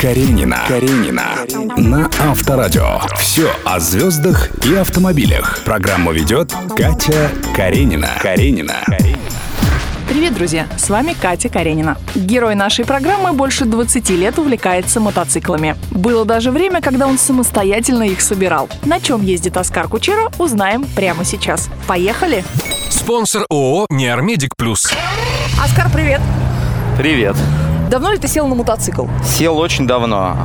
Каренина. Каренина. На Авторадио. Все о звездах и автомобилях. Программу ведет Катя Каренина. Каренина. Привет, друзья! С вами Катя Каренина. Герой нашей программы больше 20 лет увлекается мотоциклами. Было даже время, когда он самостоятельно их собирал. На чем ездит Оскар Кучера, узнаем прямо сейчас. Поехали! Спонсор ООО «Неармедик Плюс». Оскар, привет! Привет. Давно ли ты сел на мотоцикл? Сел очень давно.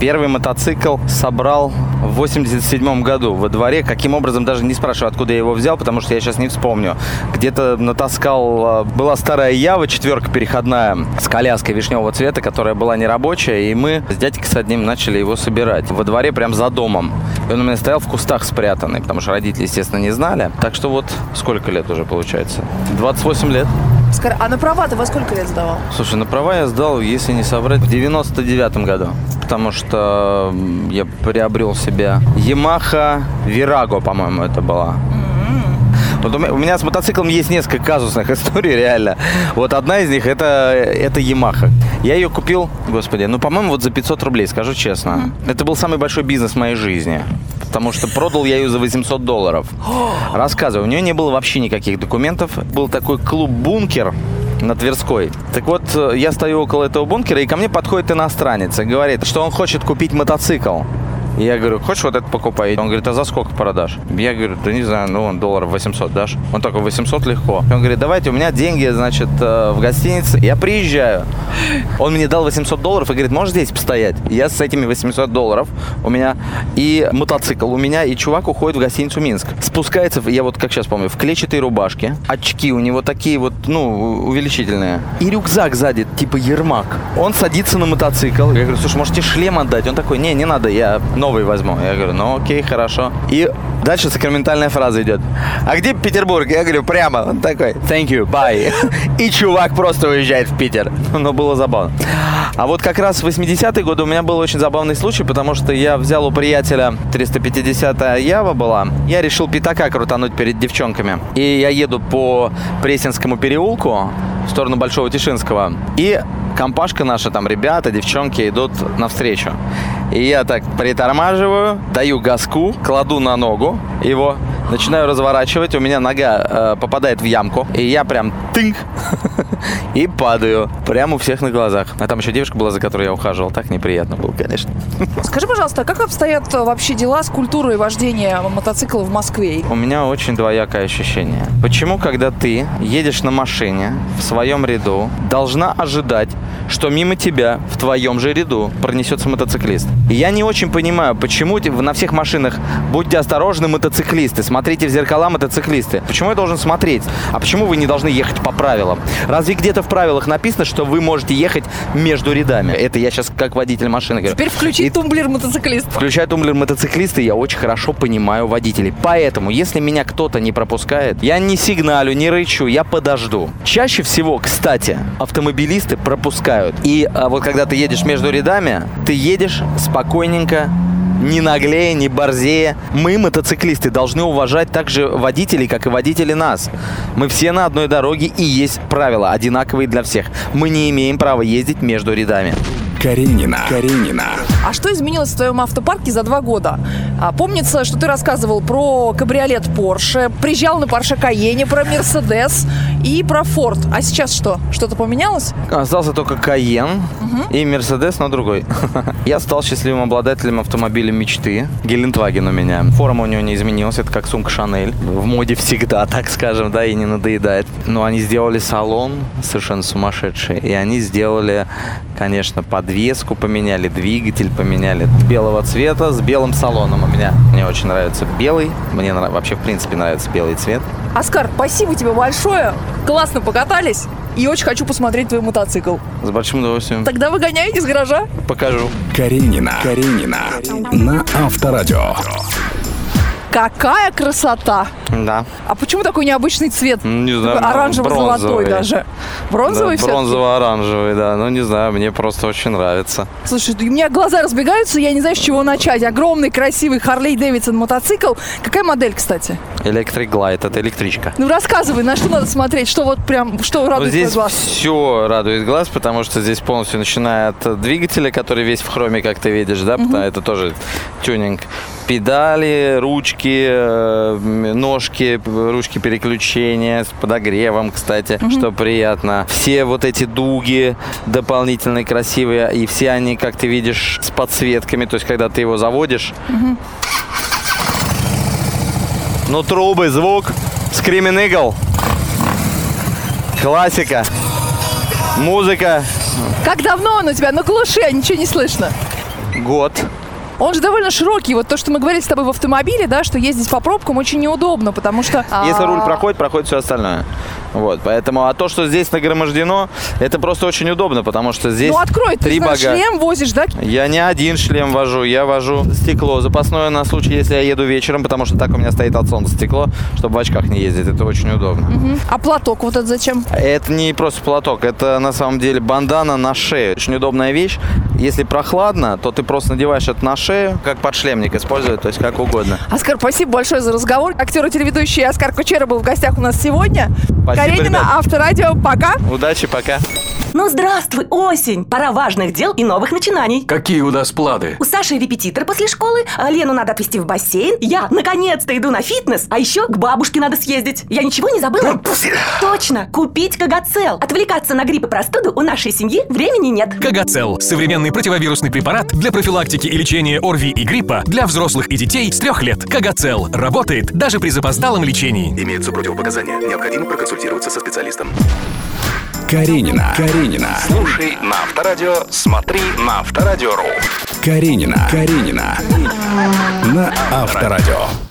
Первый мотоцикл собрал в 87 году во дворе. Каким образом, даже не спрашиваю, откуда я его взял, потому что я сейчас не вспомню. Где-то натаскал... а, Была старая Ява, четверка переходная, с коляской вишневого цвета, которая была нерабочая, и мы с дядькой с одним начали его собирать. Во дворе, прям за домом. И он у меня стоял в кустах спрятанный, потому что родители, естественно, не знали. Так что вот сколько лет уже получается? 28 лет. Оскар, а на права ты во сколько лет сдавал? Слушай, на права я сдал, если не соврать, в 99 году. Потому что я приобрел себе Yamaha Virago, по-моему, это была. Вот у меня, у меня с мотоциклом есть несколько казусных историй, реально. Вот одна из них это, это Yamaha. Я ее купил, господи, ну, по-моему, вот за 500 рублей, скажу честно. Это был самый большой бизнес в моей жизни. Потому что продал я ее за 800 долларов. Рассказываю, у нее не было вообще никаких документов. Был такой клуб «Бункер», на Тверской. Так вот, э, я стою около этого бункера, и ко мне подходит иностранец и говорит, что он хочет купить мотоцикл. Я говорю, хочешь вот это покупай? Он говорит, а за сколько продашь? Я говорю, да не знаю, ну, долларов 800 дашь? Он такой, 800 легко. Он говорит, давайте, у меня деньги, значит, э, в гостинице. Я приезжаю. Он мне дал 800 долларов и говорит, можешь здесь постоять? Я с этими 800 долларов у меня и мотоцикл у меня, и чувак уходит в гостиницу Минск. Спускается, я вот как сейчас помню, в клетчатой рубашке, очки у него такие вот, ну, увеличительные. И рюкзак сзади, типа ермак. Он садится на мотоцикл. Я говорю, слушай, можете шлем отдать? Он такой, не, не надо, я новый возьму. Я говорю, ну окей, хорошо. И дальше сакраментальная фраза идет. А где Петербург? Я говорю, прямо. Он такой, thank you, bye. И чувак просто уезжает в Питер. Но было забавно. А вот как раз в 80-е годы у меня был очень забавный случай, потому что я взял у приятеля 350-я Ява была. Я решил пятака крутануть перед девчонками. И я еду по Пресненскому переулку в сторону Большого Тишинского. И компашка наша, там ребята, девчонки идут навстречу. И я так притормаживаю, даю газку, кладу на ногу его, начинаю разворачивать, у меня нога э, попадает в ямку, и я прям тынк и падаю прямо у всех на глазах. А там еще девушка была, за которой я ухаживал, так неприятно было, конечно. Скажи, пожалуйста, а как обстоят э, вообще дела с культурой вождения мотоцикла в Москве? У меня очень двоякое ощущение. Почему, когда ты едешь на машине в своем ряду, должна ожидать, что мимо тебя в твоем же ряду пронесется мотоциклист? И я не очень понимаю, почему на всех машинах будьте осторожны, мотоциклисты, смотрите в зеркала, мотоциклисты. Почему я должен смотреть? А почему вы не должны ехать по правилам? Разве где-то в правилах написано, что вы можете ехать между рядами? Это я сейчас как водитель машины говорю. Теперь включи И- тумблер мотоциклист. Включая тумблер мотоциклиста, я очень хорошо понимаю водителей. Поэтому, если меня кто-то не пропускает, я не сигналю, не рычу, я подожду. Чаще всего, кстати, автомобилисты пропускают. И а, вот когда ты едешь между рядами, ты едешь спокойненько, не наглее, не борзее. Мы, мотоциклисты, должны уважать также водителей, как и водители нас. Мы все на одной дороге, и есть правила, одинаковые для всех. Мы не имеем права ездить между рядами. Каренина. Каренина. А что изменилось в твоем автопарке за два года? А, помнится, что ты рассказывал про кабриолет Porsche, приезжал на Porsche Cayenne, про Mercedes и про Ford. А сейчас что? Что-то поменялось? Остался только Каен и Мерседес, но другой. Я стал счастливым обладателем автомобиля мечты. Гелендваген у меня. Форма у него не изменилась, это как сумка Шанель. В моде всегда, так скажем, да, и не надоедает. Но они сделали салон совершенно сумасшедший. И они сделали, конечно, подвеску поменяли, двигатель поменяли. Белого цвета с белым салоном у меня. Мне очень нравится белый. Мне вообще, в принципе, нравится белый цвет. Оскар, спасибо тебе большое. Классно покатались. И очень хочу посмотреть твой мотоцикл. С большим удовольствием Тогда выгоняй из гаража. покажу. Каренина. Каренина. На Авторадио. Какая красота! Да. А почему такой необычный цвет? Не знаю, Такой Оранжево-золотой даже. Бронзовый Да, все Бронзово-оранжевый, да. Ну, не знаю, мне просто очень нравится. Слушай, у меня глаза разбегаются, я не знаю, с чего начать. Огромный, красивый Харлей Дэвидсон мотоцикл. Какая модель, кстати? Electric Glide, это электричка. Ну, рассказывай, на что надо смотреть, что вот прям, что Вот радует твой здесь глаз. все радует глаз, потому что здесь полностью начиная от двигателя, который весь в хроме, как ты видишь, да, потому- это тоже тюнинг. Педали, ручки, э, м, ножки, ручки переключения с подогревом, кстати, что приятно. Все вот эти дуги дополнительные красивые, и все они, как ты видишь, с подсветками, то есть когда ты его заводишь. Ну, трубы, звук, Screaming Eagle. Классика. Музыка. Как давно он у тебя? Ну, глуши, ничего не слышно. Год. Он же довольно широкий. Вот то, что мы говорили с тобой в автомобиле, да, что ездить по пробкам очень неудобно, потому что... Если а, руль проходит, проходит все остальное. Вот, поэтому, а то, что здесь нагромождено, это просто очень удобно, потому что здесь Ну, открой, ты три же бага. шлем возишь, да? Я не один шлем вожу, я вожу стекло запасное на случай, если я еду вечером, потому что так у меня стоит от солнца стекло, чтобы в очках не ездить, это очень удобно. А платок вот этот зачем? Это не просто платок, это на самом деле бандана на шею. Очень удобная вещь. Если прохладно, то ты просто надеваешь это на шею, как подшлемник использовать, то есть как угодно. Оскар, спасибо большое за разговор. Актер и телеведущий Оскар Кучера был в гостях у нас сегодня. Спасибо, Каренина, ребят. Авторадио, пока. Удачи, пока. Ну, здравствуй, осень! Пора важных дел и новых начинаний. Какие у нас планы? У Саши репетитор после школы, а Лену надо отвезти в бассейн. Я, наконец-то, иду на фитнес, а еще к бабушке надо съездить. Я ничего не забыла? Точно, купить Кагацел. Отвлекаться на грипп и простуду у нашей семьи времени нет. Кагацел – современный противовирусный препарат для профилактики и лечения ОРВИ и гриппа для взрослых и детей с трех лет. Кагацел работает даже при запоздалом лечении. Имеются противопоказания. Необходимо проконсультироваться со специалистом. Каренина. Каренина. Слушай на Авторадио, смотри на Авторадио.ру. Каренина. Каренина. На Авторадио.